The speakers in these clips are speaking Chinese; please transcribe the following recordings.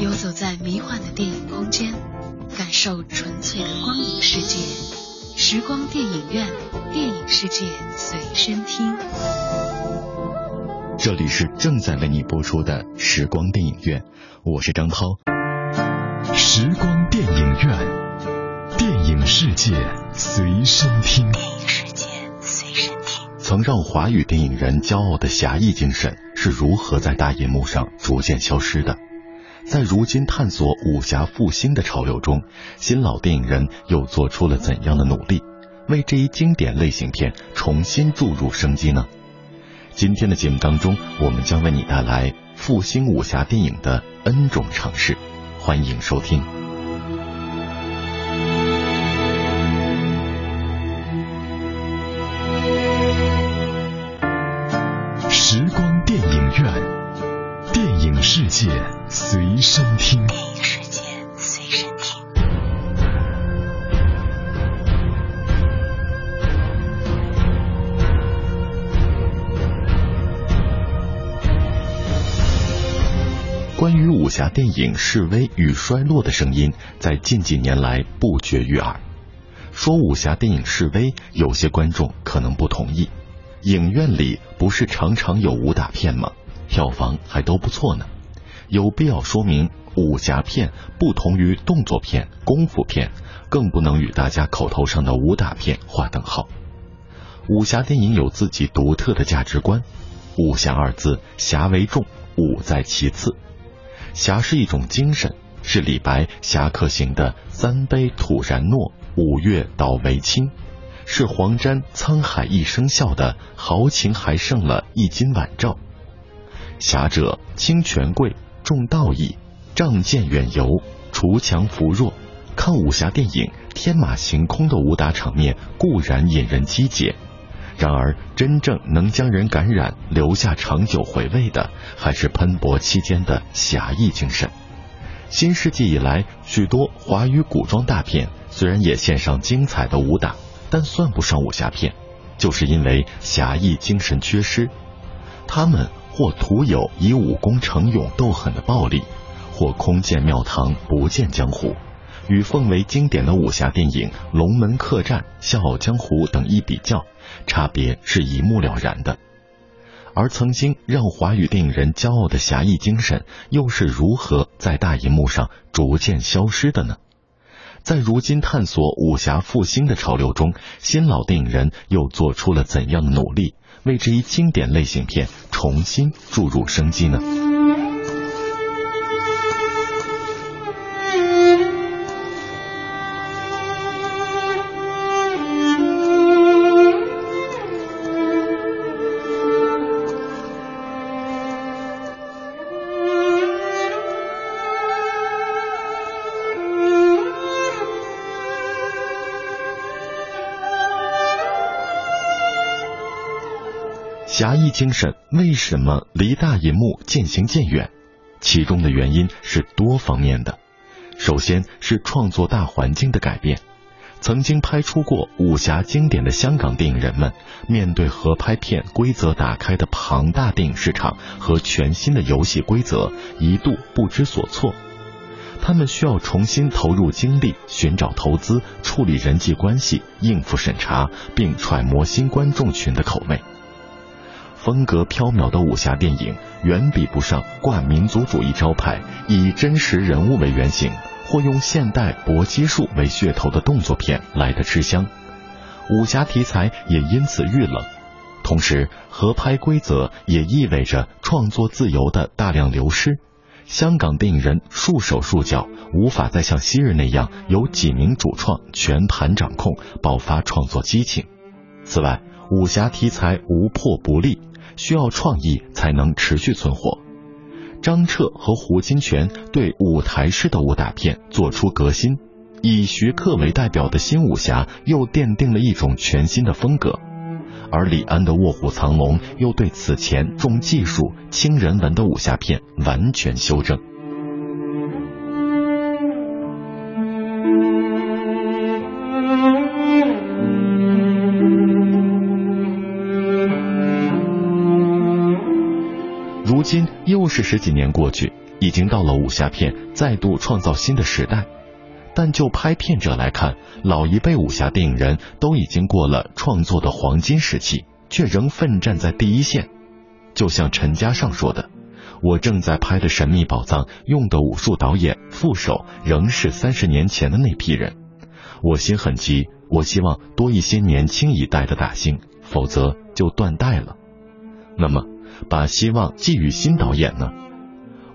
游走在迷幻的电影空间，感受纯粹的光影世界。时光电影院，电影世界随身听。这里是正在为你播出的时光电影院，我是张涛。时光电影院，电影世界随身听。电影世界随身听。曾让华语电影人骄傲的侠义精神是如何在大银幕上逐渐消失的？在如今探索武侠复兴的潮流中，新老电影人又做出了怎样的努力，为这一经典类型片重新注入生机呢？今天的节目当中，我们将为你带来复兴武侠电影的 N 种尝试，欢迎收听。界随身听。电影世界随身听。关于武侠电影式微与衰落的声音，在近几年来不绝于耳。说武侠电影式微，有些观众可能不同意。影院里不是常常有武打片吗？票房还都不错呢。有必要说明，武侠片不同于动作片、功夫片，更不能与大家口头上的武打片划等号。武侠电影有自己独特的价值观。武侠二字，侠为重，武在其次。侠是一种精神，是李白侠客行的“三杯吐然诺，五岳倒为清”，是黄沾沧海一声笑的“豪情还剩了一襟晚照”。侠者轻权贵，重道义，仗剑远游，除强扶弱。看武侠电影，天马行空的武打场面固然引人激结。然而，真正能将人感染、留下长久回味的，还是喷薄期间的侠义精神。新世纪以来，许多华语古装大片虽然也献上精彩的武打，但算不上武侠片，就是因为侠义精神缺失。他们或徒有以武功逞勇斗狠的暴力，或空见庙堂不见江湖，与奉为经典的武侠电影《龙门客栈》《笑傲江湖》等一比较。差别是一目了然的，而曾经让华语电影人骄傲的侠义精神，又是如何在大银幕上逐渐消失的呢？在如今探索武侠复兴的潮流中，新老电影人又做出了怎样的努力，为这一经典类型片重新注入生机呢？侠义精神为什么离大银幕渐行渐远？其中的原因是多方面的。首先是创作大环境的改变。曾经拍出过武侠经典的香港电影人们，面对合拍片规则打开的庞大电影市场和全新的游戏规则，一度不知所措。他们需要重新投入精力，寻找投资，处理人际关系，应付审查，并揣摩新观众群的口味。风格飘渺的武侠电影远比不上挂民族主义招牌、以真实人物为原型或用现代搏击术为噱头的动作片来的吃香。武侠题材也因此遇冷，同时合拍规则也意味着创作自由的大量流失。香港电影人束手束脚，无法再像昔日那样由几名主创全盘掌控，爆发创作激情。此外，武侠题材无破不立。需要创意才能持续存活。张彻和胡金铨对舞台式的武打片做出革新，以徐克为代表的新武侠又奠定了一种全新的风格，而李安的《卧虎藏龙》又对此前重技术轻人文的武侠片完全修正。又是十几年过去，已经到了武侠片再度创造新的时代。但就拍片者来看，老一辈武侠电影人都已经过了创作的黄金时期，却仍奋战在第一线。就像陈嘉上说的：“我正在拍的《神秘宝藏》用的武术导演副手仍是三十年前的那批人。我心很急，我希望多一些年轻一代的大星，否则就断代了。那么，把希望寄予新导演呢？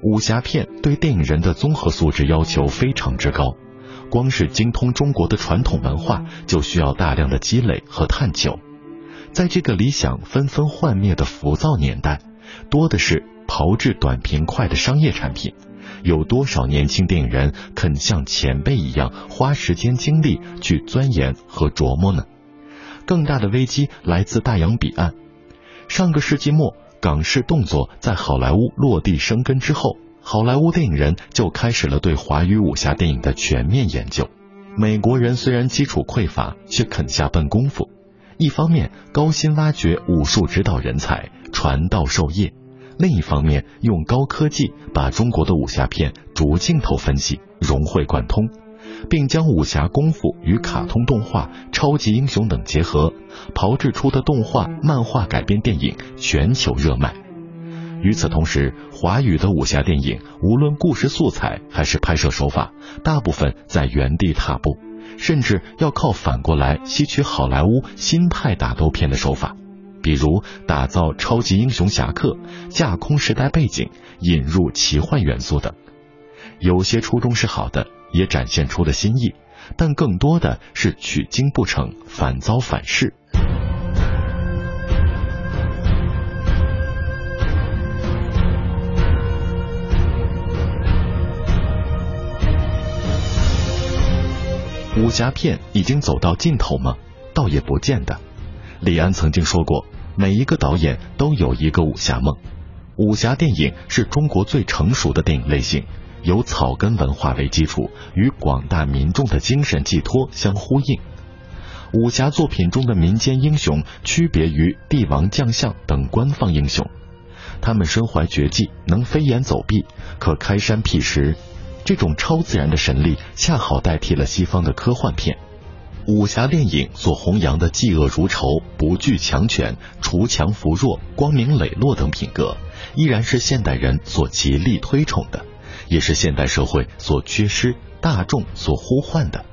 武侠片对电影人的综合素质要求非常之高。”光是精通中国的传统文化，就需要大量的积累和探究。在这个理想纷纷幻灭的浮躁年代，多的是炮制短平快的商业产品。有多少年轻电影人肯像前辈一样花时间精力去钻研和琢磨呢？更大的危机来自大洋彼岸。上个世纪末，港式动作在好莱坞落地生根之后。好莱坞电影人就开始了对华语武侠电影的全面研究。美国人虽然基础匮乏，却肯下笨功夫。一方面高薪挖掘武术指导人才，传道授业；另一方面用高科技把中国的武侠片逐镜头分析，融会贯通，并将武侠功夫与卡通动画、超级英雄等结合，炮制出的动画、漫画改编电影全球热卖。与此同时，华语的武侠电影无论故事素材还是拍摄手法，大部分在原地踏步，甚至要靠反过来吸取好莱坞新派打斗片的手法，比如打造超级英雄侠客、架空时代背景、引入奇幻元素等。有些初衷是好的，也展现出了新意，但更多的是取经不成，反遭反噬。武侠片已经走到尽头吗？倒也不见得。李安曾经说过，每一个导演都有一个武侠梦。武侠电影是中国最成熟的电影类型，由草根文化为基础，与广大民众的精神寄托相呼应。武侠作品中的民间英雄区别于帝王将相等官方英雄，他们身怀绝技，能飞檐走壁，可开山辟石。这种超自然的神力，恰好代替了西方的科幻片。武侠电影所弘扬的嫉恶如仇、不惧强权、锄强扶弱、光明磊落等品格，依然是现代人所极力推崇的，也是现代社会所缺失、大众所呼唤的。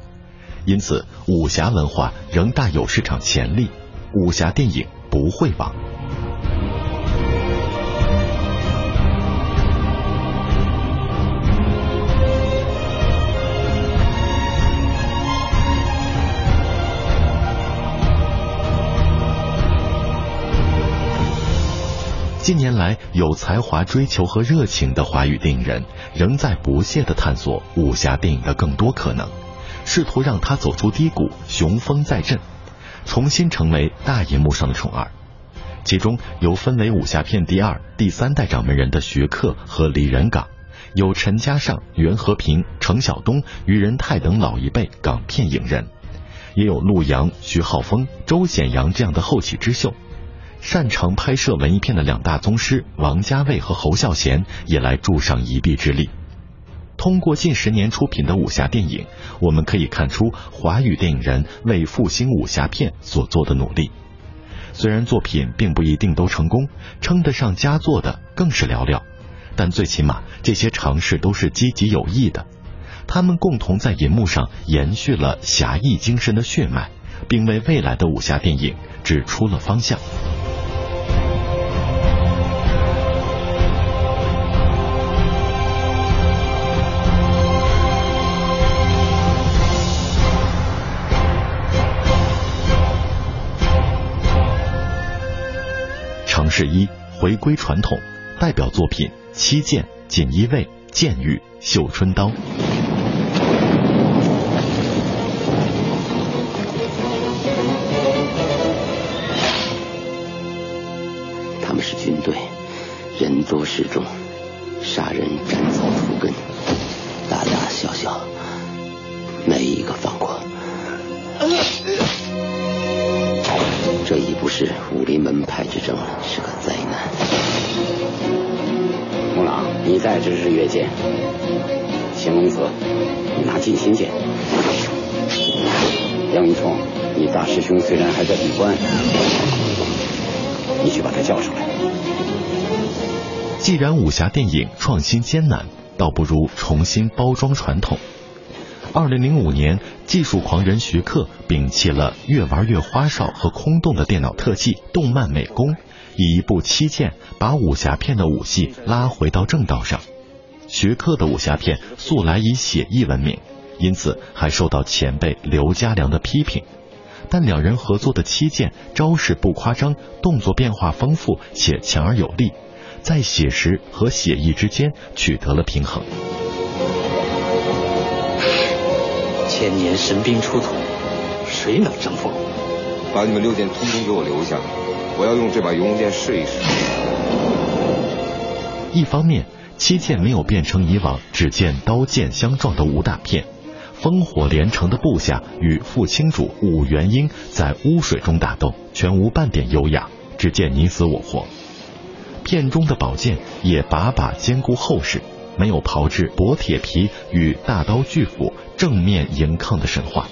因此，武侠文化仍大有市场潜力，武侠电影不会亡。近年来，有才华、追求和热情的华语电影人仍在不懈地探索武侠电影的更多可能，试图让他走出低谷，雄风再振，重新成为大银幕上的宠儿。其中有分为武侠片第二、第三代掌门人的徐克和李仁港，有陈嘉上、袁和平、程晓东、于仁泰等老一辈港片影人，也有陆阳、徐浩峰、周显阳这样的后起之秀。擅长拍摄文艺片的两大宗师王家卫和侯孝贤也来助上一臂之力。通过近十年出品的武侠电影，我们可以看出华语电影人为复兴武侠片所做的努力。虽然作品并不一定都成功，称得上佳作的更是寥寥，但最起码这些尝试都是积极有益的。他们共同在银幕上延续了侠义精神的血脉，并为未来的武侠电影指出了方向。归传统，代表作品《七剑》《锦衣卫》《剑雨》《绣春刀》。他们是军队，人多势众，杀人斩草除根，大大小小，没一个放过。这已不是武林门派之争了，是个灾难。孟朗，你在这是越剑，乾隆子，你拿近心剑。杨一冲，你大师兄虽然还在闭关，你去把他叫上来。既然武侠电影创新艰难，倒不如重新包装传统。二零零五年，技术狂人徐克摒弃了越玩越花哨和空洞的电脑特技、动漫美工，以一部《七剑》把武侠片的武戏拉回到正道上。徐克的武侠片素来以写意闻名，因此还受到前辈刘家良的批评。但两人合作的《七剑》，招式不夸张，动作变化丰富且强而有力，在写实和写意之间取得了平衡。千年神兵出土，谁能征服？把你们六剑通通给我留下，我要用这把游龙剑试一试。一方面，七剑没有变成以往只见刀剑相撞的武打片，烽火连城的部下与副清主武元英在污水中打斗，全无半点优雅，只见你死我活。片中的宝剑也把把兼顾后世。没有炮制薄铁皮与大刀巨斧正面迎抗的神话，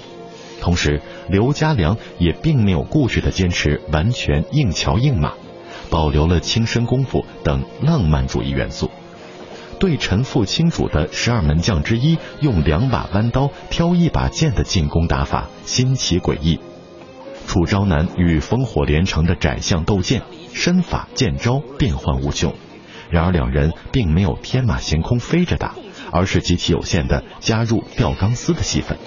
同时刘家良也并没有固执的坚持完全硬桥硬马，保留了轻身功夫等浪漫主义元素。对陈父清主的十二门将之一用两把弯刀挑一把剑的进攻打法新奇诡异，楚昭南与烽火连城的窄巷斗剑，身法剑招变幻无穷。然而两人并没有天马行空飞着打，而是极其有限的加入吊钢丝的戏份。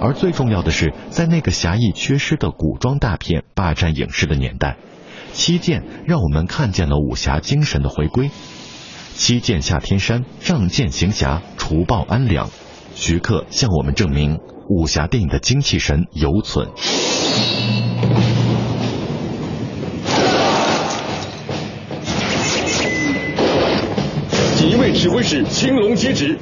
而最重要的是，在那个侠义缺失的古装大片霸占影视的年代，七剑让我们看见了武侠精神的回归。七剑下天山，仗剑行侠，除暴安良。徐克向我们证明，武侠电影的精气神犹存。锦衣卫指挥使青龙接旨。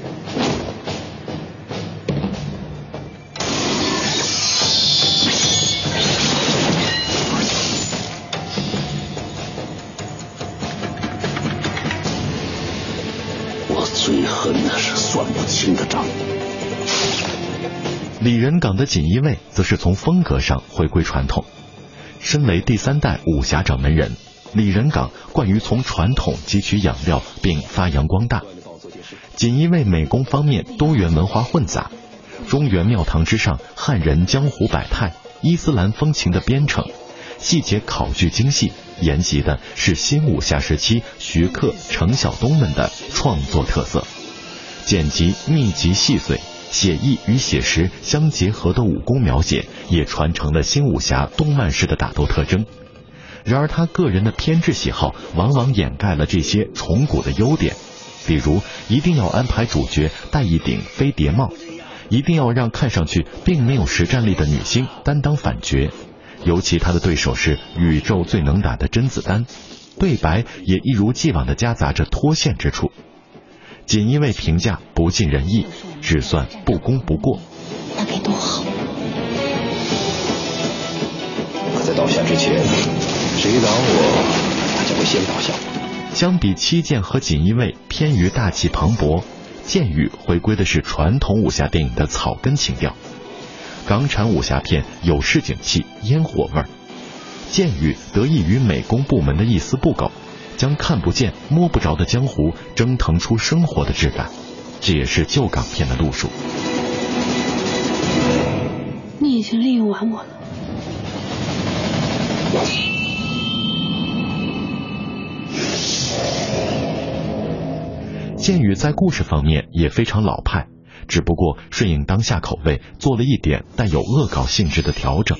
我最恨的是算不清的账。李仁港的锦衣卫则是从风格上回归传统。身为第三代武侠掌门人，李仁港惯于从传统汲取养料并发扬光大。锦衣卫美工方面多元文化混杂，中原庙堂之上汉人江湖百态，伊斯兰风情的编程，细节考据精细，沿袭的是新武侠时期徐克、程晓东们的创作特色，剪辑密集细碎。写意与写实相结合的武功描写，也传承了新武侠动漫式的打斗特征。然而，他个人的偏执喜好往往掩盖了这些崇古的优点，比如一定要安排主角戴一顶飞碟帽，一定要让看上去并没有实战力的女星担当反角，尤其他的对手是宇宙最能打的甄子丹，对白也一如既往的夹杂着脱线之处。锦衣卫评价不尽人意，只算不功不过。那该多好！在倒下之前，谁挡我，他就会先倒下。相比七剑和锦衣卫偏于大气磅礴，剑雨回归的是传统武侠电影的草根情调。港产武侠片有市井气、烟火味儿，剑雨得益于美工部门的一丝不苟。将看不见、摸不着的江湖蒸腾出生活的质感，这也是旧港片的路数。你已经利用完我了。剑雨在故事方面也非常老派，只不过顺应当下口味，做了一点带有恶搞性质的调整，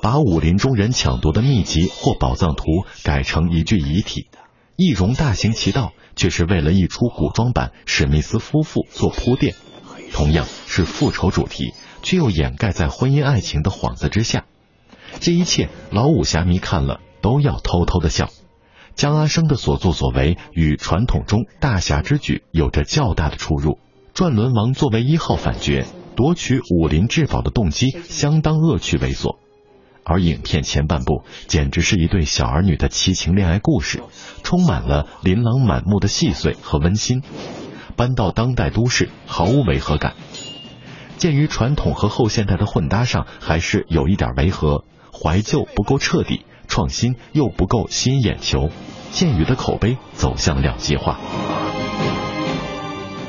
把武林中人抢夺的秘籍或宝藏图改成一具遗体。易容大行其道，却是为了一出古装版史密斯夫妇做铺垫。同样是复仇主题，却又掩盖在婚姻爱情的幌子之下。这一切，老武侠迷看了都要偷偷的笑。江阿生的所作所为与传统中大侠之举有着较大的出入。转轮王作为一号反角，夺取武林至宝的动机相当恶趣猥琐。而影片前半部简直是一对小儿女的奇情恋爱故事，充满了琳琅满目的细碎和温馨。搬到当代都市，毫无违和感。鉴于传统和后现代的混搭上还是有一点违和，怀旧不够彻底，创新又不够吸引眼球，剑宇的口碑走向两极化。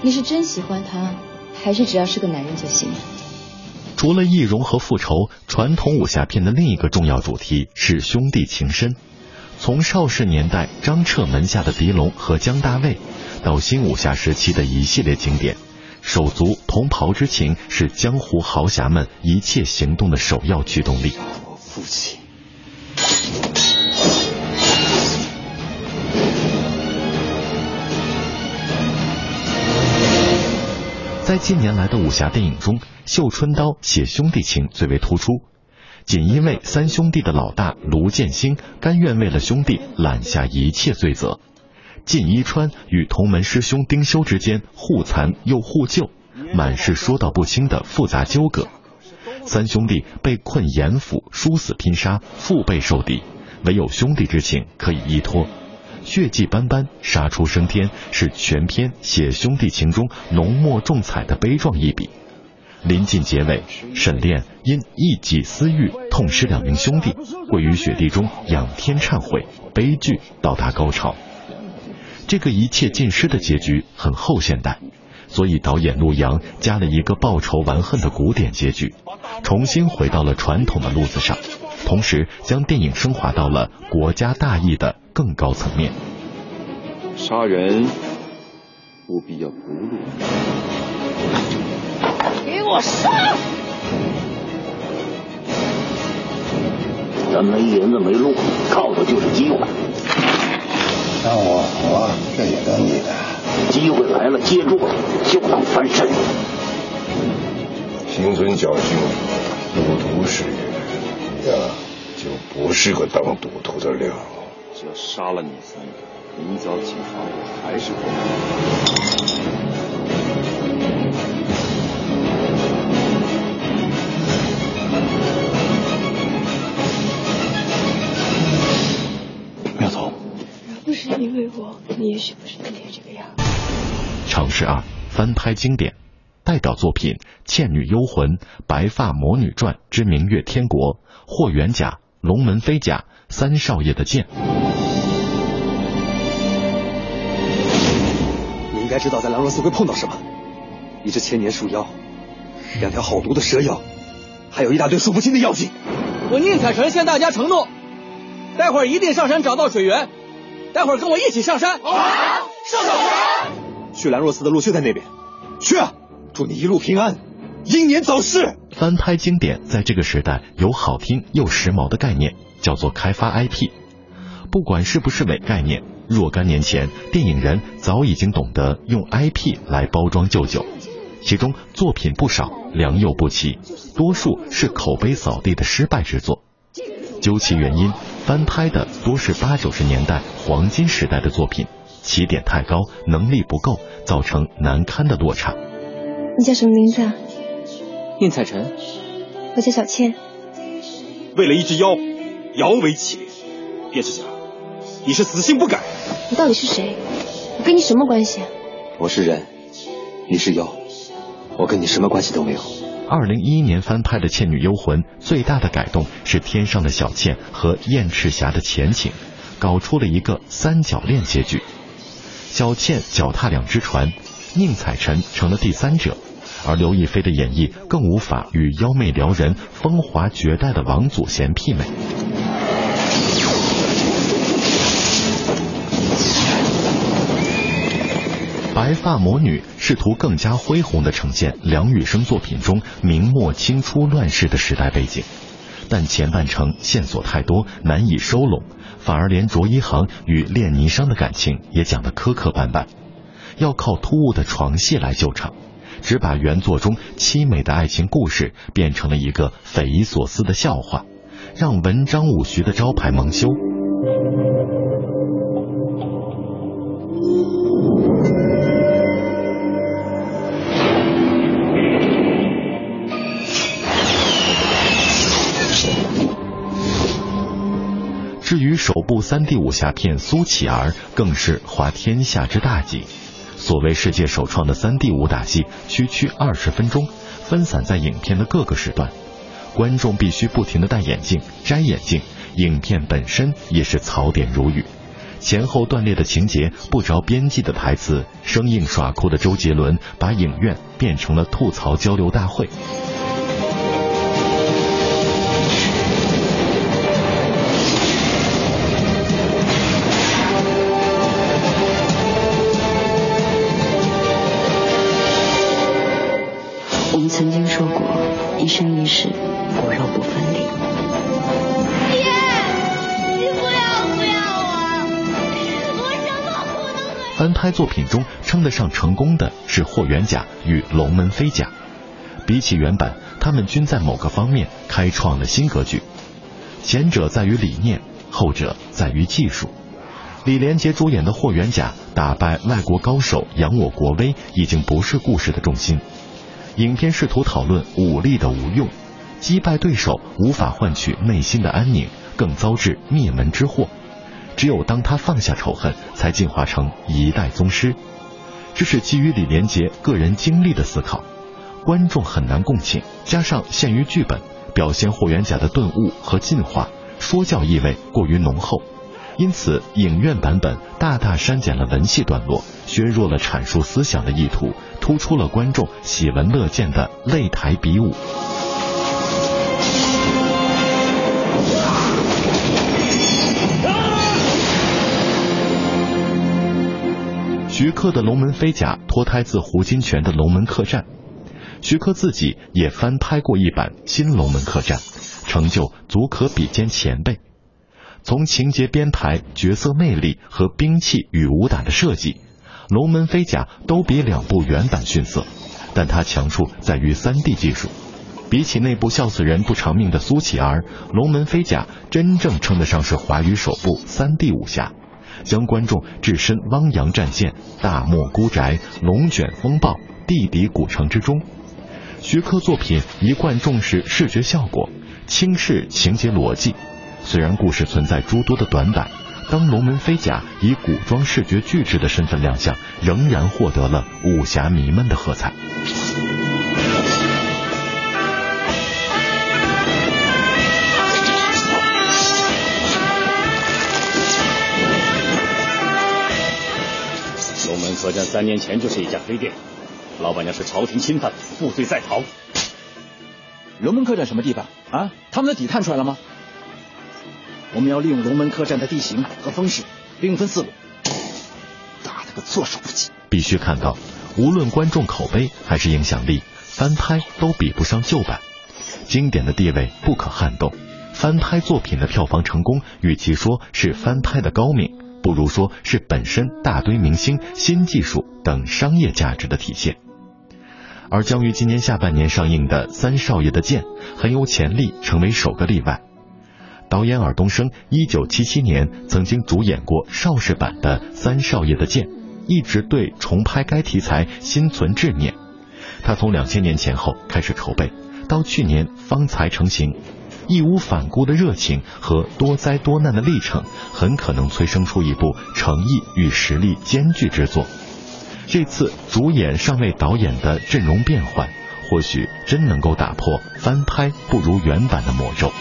你是真喜欢他，还是只要是个男人就行？除了易容和复仇，传统武侠片的另一个重要主题是兄弟情深。从邵氏年代张彻门下的狄龙和江大卫，到新武侠时期的一系列经典，手足同袍之情是江湖豪侠们一切行动的首要驱动力。父亲。在近年来的武侠电影中，《绣春刀》写兄弟情最为突出。仅因为三兄弟的老大卢剑兴甘愿为了兄弟揽下一切罪责，靳一川与同门师兄丁修之间互残又互救，满是说道不清的复杂纠葛。三兄弟被困严府，殊死拼杀，腹背受敌，唯有兄弟之情可以依托。血迹斑斑，杀出升天，是全篇写兄弟情中浓墨重彩的悲壮一笔。临近结尾，沈炼因一己私欲痛失两名兄弟，跪于雪地中仰天忏悔，悲剧到达高潮。这个一切尽失的结局很后现代，所以导演陆阳加了一个报仇完恨的古典结局，重新回到了传统的路子上，同时将电影升华到了国家大义的更高层面。杀人务必要不露。给我杀！咱没银子没路，靠的就是机会。让我活，这也得你的。机会来了，接住了，就能翻身。心存侥幸，赌徒是人，呀，就不是个当赌徒的料。只要杀了你三个，明早起床我还是活。不是因为我，你也许不是今天这个样。尝试二翻拍经典代表作品《倩女幽魂》《白发魔女传之明月天国》《霍元甲》《龙门飞甲》《三少爷的剑》。你应该知道在兰若寺会碰到什么：一只千年树妖，两条好毒的蛇妖，还有一大堆数不清的妖精。我宁采臣向大家承诺，待会儿一定上山找到水源。待会儿跟我一起上山。好，上小山。去兰若寺的路就在那边，去啊！祝你一路平安，英年早逝。翻拍经典在这个时代有好听又时髦的概念，叫做开发 IP。不管是不是伪概念，若干年前电影人早已经懂得用 IP 来包装旧酒，其中作品不少，良莠不齐，多数是口碑扫地的失败之作。究其原因，翻拍的多是八九十年代黄金时代的作品，起点太高，能力不够，造成难堪的落差。你叫什么名字啊？宁采臣。我叫小倩。为了一只妖，摇尾乞怜，叶知甲，你是死性不改。你到底是谁？我跟你什么关系啊？我是人，你是妖，我跟你什么关系都没有。二零一一年翻拍的《倩女幽魂》最大的改动是天上的小倩和燕赤霞的前情，搞出了一个三角恋结局。小倩脚踏两只船，宁采臣成了第三者，而刘亦菲的演绎更无法与妖媚撩人、风华绝代的王祖贤媲美。白发魔女试图更加恢宏地呈现梁羽生作品中明末清初乱世的时代背景，但前半程线索太多，难以收拢，反而连卓一航与练霓裳的感情也讲得磕磕绊绊，要靠突兀的床戏来救场，只把原作中凄美的爱情故事变成了一个匪夷所思的笑话，让文章武学的招牌蒙羞。三 D 武侠片《苏乞儿》更是滑天下之大稽。所谓世界首创的三 D 武打戏，区区二十分钟，分散在影片的各个时段，观众必须不停的戴眼镜、摘眼镜，影片本身也是槽点如雨。前后断裂的情节，不着边际的台词，生硬耍酷的周杰伦，把影院变成了吐槽交流大会。拍作品中称得上成功的是《霍元甲》与《龙门飞甲》，比起原版，他们均在某个方面开创了新格局。前者在于理念，后者在于技术。李连杰主演的《霍元甲》打败外国高手，扬我国威，已经不是故事的重心。影片试图讨论武力的无用，击败对手无法换取内心的安宁，更遭致灭门之祸。只有当他放下仇恨，才进化成一代宗师。这是基于李连杰个人经历的思考，观众很难共情。加上限于剧本，表现霍元甲的顿悟和进化，说教意味过于浓厚，因此影院版本大大删减了文戏段落，削弱了阐述思想的意图，突出了观众喜闻乐见的擂台比武。徐克的《龙门飞甲》脱胎自胡金铨的《龙门客栈》，徐克自己也翻拍过一版《新龙门客栈》，成就足可比肩前辈。从情节编排、角色魅力和兵器与武打的设计，《龙门飞甲》都比两部原版逊色，但它强处在于 3D 技术。比起那部笑死人不偿命的《苏乞儿》，《龙门飞甲》真正称得上是华语首部 3D 武侠。将观众置身汪洋战舰、大漠孤宅、龙卷风暴、地底古城之中。徐克作品一贯重视视觉效果，轻视情节逻辑。虽然故事存在诸多的短板，当龙门飞甲以古装视觉巨制的身份亮相，仍然获得了武侠迷们的喝彩。客栈三年前就是一家黑店，老板娘是朝廷钦犯，负罪在逃。龙门客栈什么地方啊？他们的底探出来了吗？我们要利用龙门客栈的地形和风势，兵分四路，打他个措手不及。必须看到，无论观众口碑还是影响力，翻拍都比不上旧版。经典的地位不可撼动，翻拍作品的票房成功，与其说是翻拍的高明。不如说是本身大堆明星、新技术等商业价值的体现，而将于今年下半年上映的《三少爷的剑》很有潜力成为首个例外。导演尔冬升一九七七年曾经主演过邵氏版的《三少爷的剑》，一直对重拍该题材心存执念。他从两千年前后开始筹备，到去年方才成型。义无反顾的热情和多灾多难的历程，很可能催生出一部诚意与实力兼具之作。这次主演尚未导演的阵容变换，或许真能够打破翻拍不如原版的魔咒。